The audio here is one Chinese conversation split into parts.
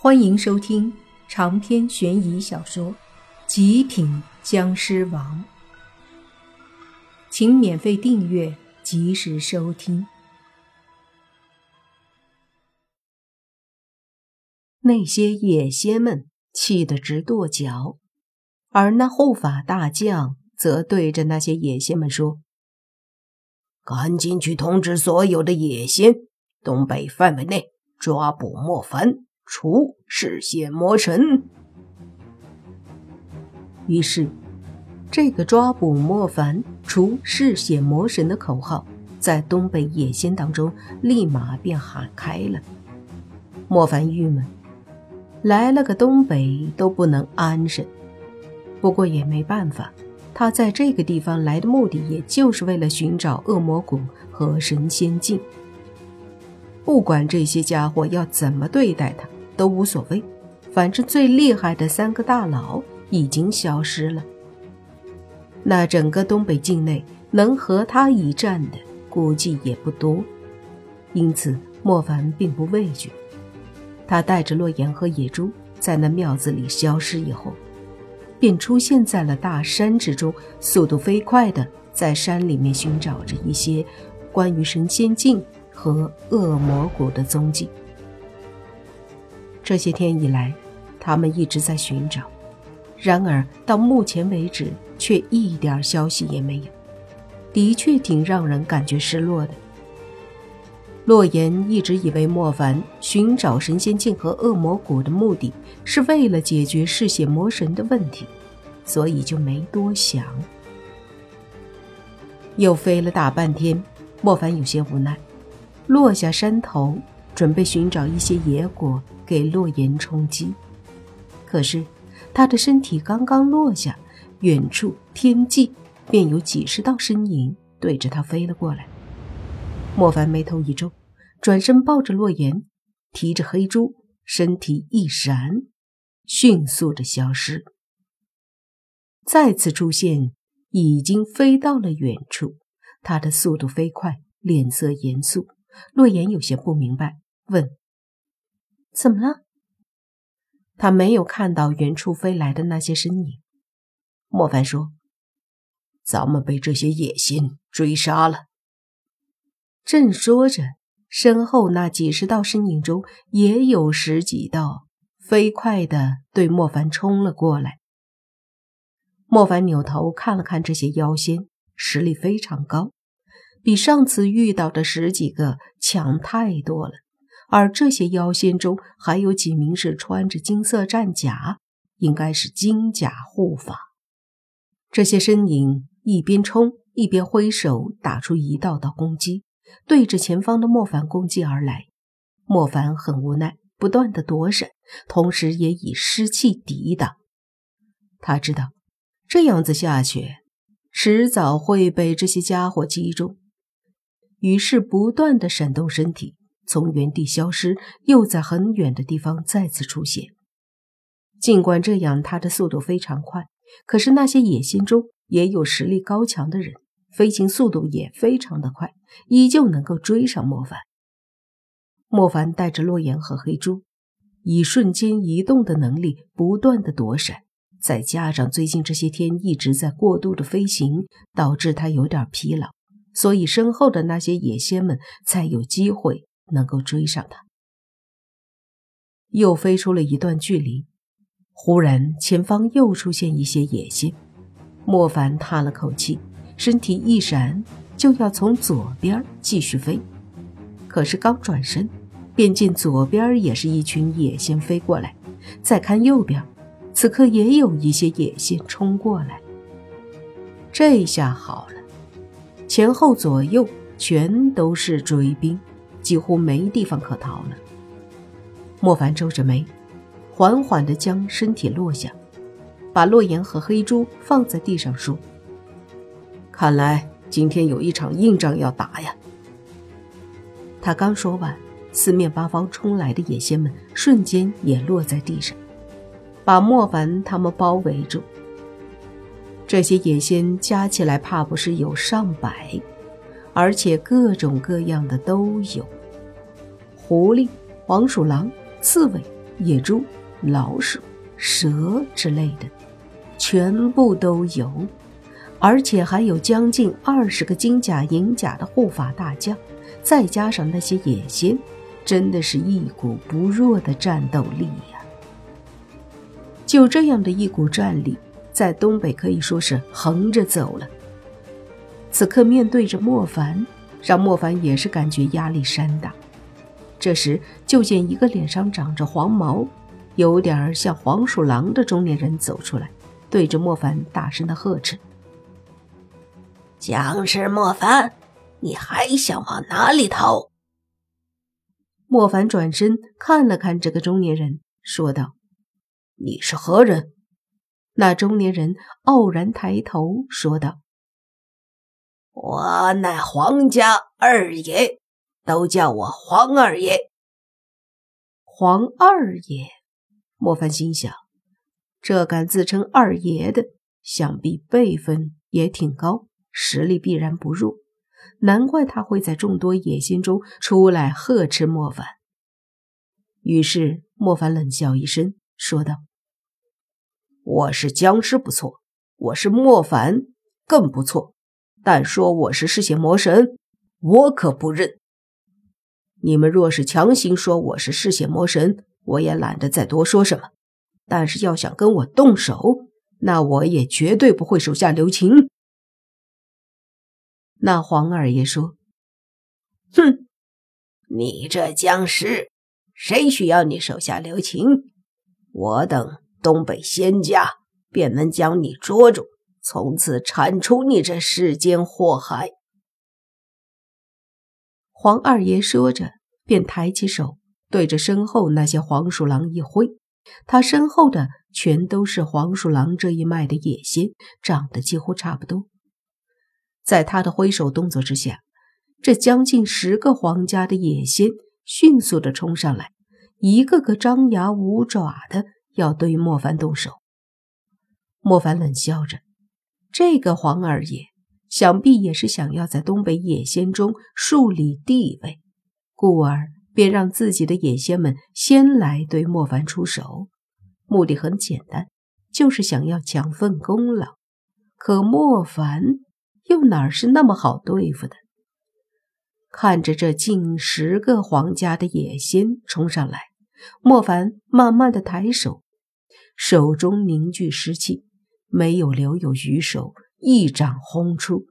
欢迎收听长篇悬疑小说《极品僵尸王》，请免费订阅，及时收听。那些野仙们气得直跺脚，而那护法大将则对着那些野仙们说：“赶紧去通知所有的野仙，东北范围内抓捕莫凡。”除嗜血魔神。于是，这个抓捕莫凡、除嗜血魔神的口号，在东北野仙当中立马便喊开了。莫凡郁闷，来了个东北都不能安生。不过也没办法，他在这个地方来的目的，也就是为了寻找恶魔谷和神仙境。不管这些家伙要怎么对待他。都无所谓，反正最厉害的三个大佬已经消失了。那整个东北境内能和他一战的，估计也不多。因此，莫凡并不畏惧。他带着洛言和野猪在那庙子里消失以后，便出现在了大山之中，速度飞快的在山里面寻找着一些关于神仙境和恶魔谷的踪迹。这些天以来，他们一直在寻找，然而到目前为止却一点消息也没有，的确挺让人感觉失落的。洛言一直以为莫凡寻找神仙境和恶魔谷的目的是为了解决嗜血魔神的问题，所以就没多想。又飞了大半天，莫凡有些无奈，落下山头。准备寻找一些野果给洛言充饥，可是他的身体刚刚落下，远处天际便有几十道身影对着他飞了过来。莫凡眉头一皱，转身抱着洛言，提着黑猪，身体一闪，迅速的消失。再次出现，已经飞到了远处。他的速度飞快，脸色严肃。洛言有些不明白。问：“怎么了？”他没有看到远处飞来的那些身影。莫凡说：“咱们被这些野心追杀了。”正说着，身后那几十道身影中也有十几道飞快的对莫凡冲了过来。莫凡扭头看了看这些妖仙，实力非常高，比上次遇到的十几个强太多了。而这些妖仙中，还有几名是穿着金色战甲，应该是金甲护法。这些身影一边冲一边挥手，打出一道道攻击，对着前方的莫凡攻击而来。莫凡很无奈，不断的躲闪，同时也以湿气抵挡。他知道，这样子下去，迟早会被这些家伙击中，于是不断的闪动身体。从原地消失，又在很远的地方再次出现。尽管这样，他的速度非常快，可是那些野心中也有实力高强的人，飞行速度也非常的快，依旧能够追上莫凡。莫凡带着洛言和黑猪，以瞬间移动的能力不断的躲闪，再加上最近这些天一直在过度的飞行，导致他有点疲劳，所以身后的那些野仙们才有机会。能够追上他，又飞出了一段距离，忽然前方又出现一些野仙。莫凡叹了口气，身体一闪，就要从左边继续飞。可是刚转身，便见左边也是一群野仙飞过来。再看右边，此刻也有一些野仙冲过来。这下好了，前后左右全都是追兵。几乎没地方可逃了。莫凡皱着眉，缓缓地将身体落下，把洛言和黑猪放在地上，说：“看来今天有一场硬仗要打呀。”他刚说完，四面八方冲来的野仙们瞬间也落在地上，把莫凡他们包围住。这些野仙加起来怕不是有上百，而且各种各样的都有。狐狸、黄鼠狼、刺猬，野猪、老鼠、蛇之类的，全部都有，而且还有将近二十个金甲银甲的护法大将，再加上那些野仙，真的是一股不弱的战斗力呀！就这样的一股战力，在东北可以说是横着走了。此刻面对着莫凡，让莫凡也是感觉压力山大。这时，就见一个脸上长着黄毛、有点像黄鼠狼的中年人走出来，对着莫凡大声的呵斥：“僵尸莫凡，你还想往哪里逃？”莫凡转身看了看这个中年人，说道：“你是何人？”那中年人傲然抬头说道：“我乃黄家二爷。”都叫我黄二爷。黄二爷，莫凡心想，这敢自称二爷的，想必辈分也挺高，实力必然不弱。难怪他会在众多野心中出来呵斥莫凡。于是莫凡冷笑一声，说道：“我是僵尸不错，我是莫凡更不错，但说我是嗜血魔神，我可不认。”你们若是强行说我是嗜血魔神，我也懒得再多说什么。但是要想跟我动手，那我也绝对不会手下留情。那黄二爷说：“哼，你这僵尸，谁需要你手下留情？我等东北仙家便能将你捉住，从此铲除你这世间祸害。”黄二爷说着，便抬起手，对着身后那些黄鼠狼一挥。他身后的全都是黄鼠狼这一脉的野仙，长得几乎差不多。在他的挥手动作之下，这将近十个皇家的野仙迅速的冲上来，一个个张牙舞爪的要对莫凡动手。莫凡冷笑着：“这个黄二爷。”想必也是想要在东北野仙中树立地位，故而便让自己的野仙们先来对莫凡出手，目的很简单，就是想要抢份功劳。可莫凡又哪是那么好对付的？看着这近十个皇家的野仙冲上来，莫凡慢慢的抬手，手中凝聚湿气，没有留有余手。一掌轰出，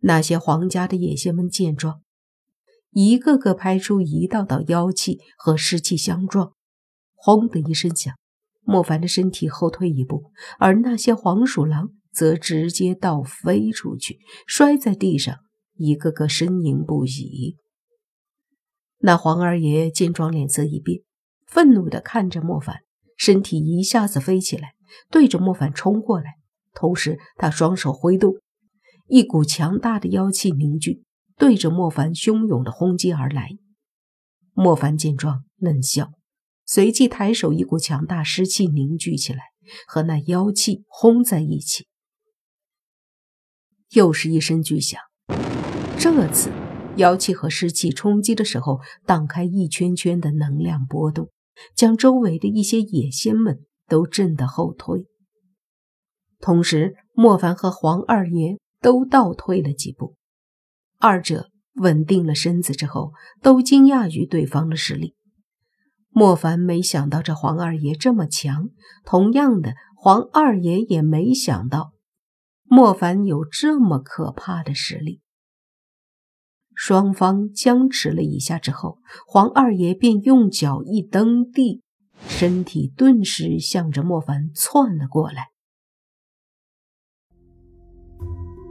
那些皇家的野仙们见状，一个个拍出一道道妖气和湿气相撞，轰的一声响，莫凡的身体后退一步，而那些黄鼠狼则直接倒飞出去，摔在地上，一个个呻吟不已。那黄二爷见状，脸色一变，愤怒地看着莫凡，身体一下子飞起来，对着莫凡冲过来。同时，他双手挥动，一股强大的妖气凝聚，对着莫凡汹涌的轰击而来。莫凡见状，冷笑，随即抬手，一股强大湿气凝聚起来，和那妖气轰在一起。又是一声巨响，这次妖气和湿气冲击的时候，荡开一圈圈的能量波动，将周围的一些野仙们都震得后退。同时，莫凡和黄二爷都倒退了几步，二者稳定了身子之后，都惊讶于对方的实力。莫凡没想到这黄二爷这么强，同样的，黄二爷也没想到莫凡有这么可怕的实力。双方僵持了一下之后，黄二爷便用脚一蹬地，身体顿时向着莫凡窜了过来。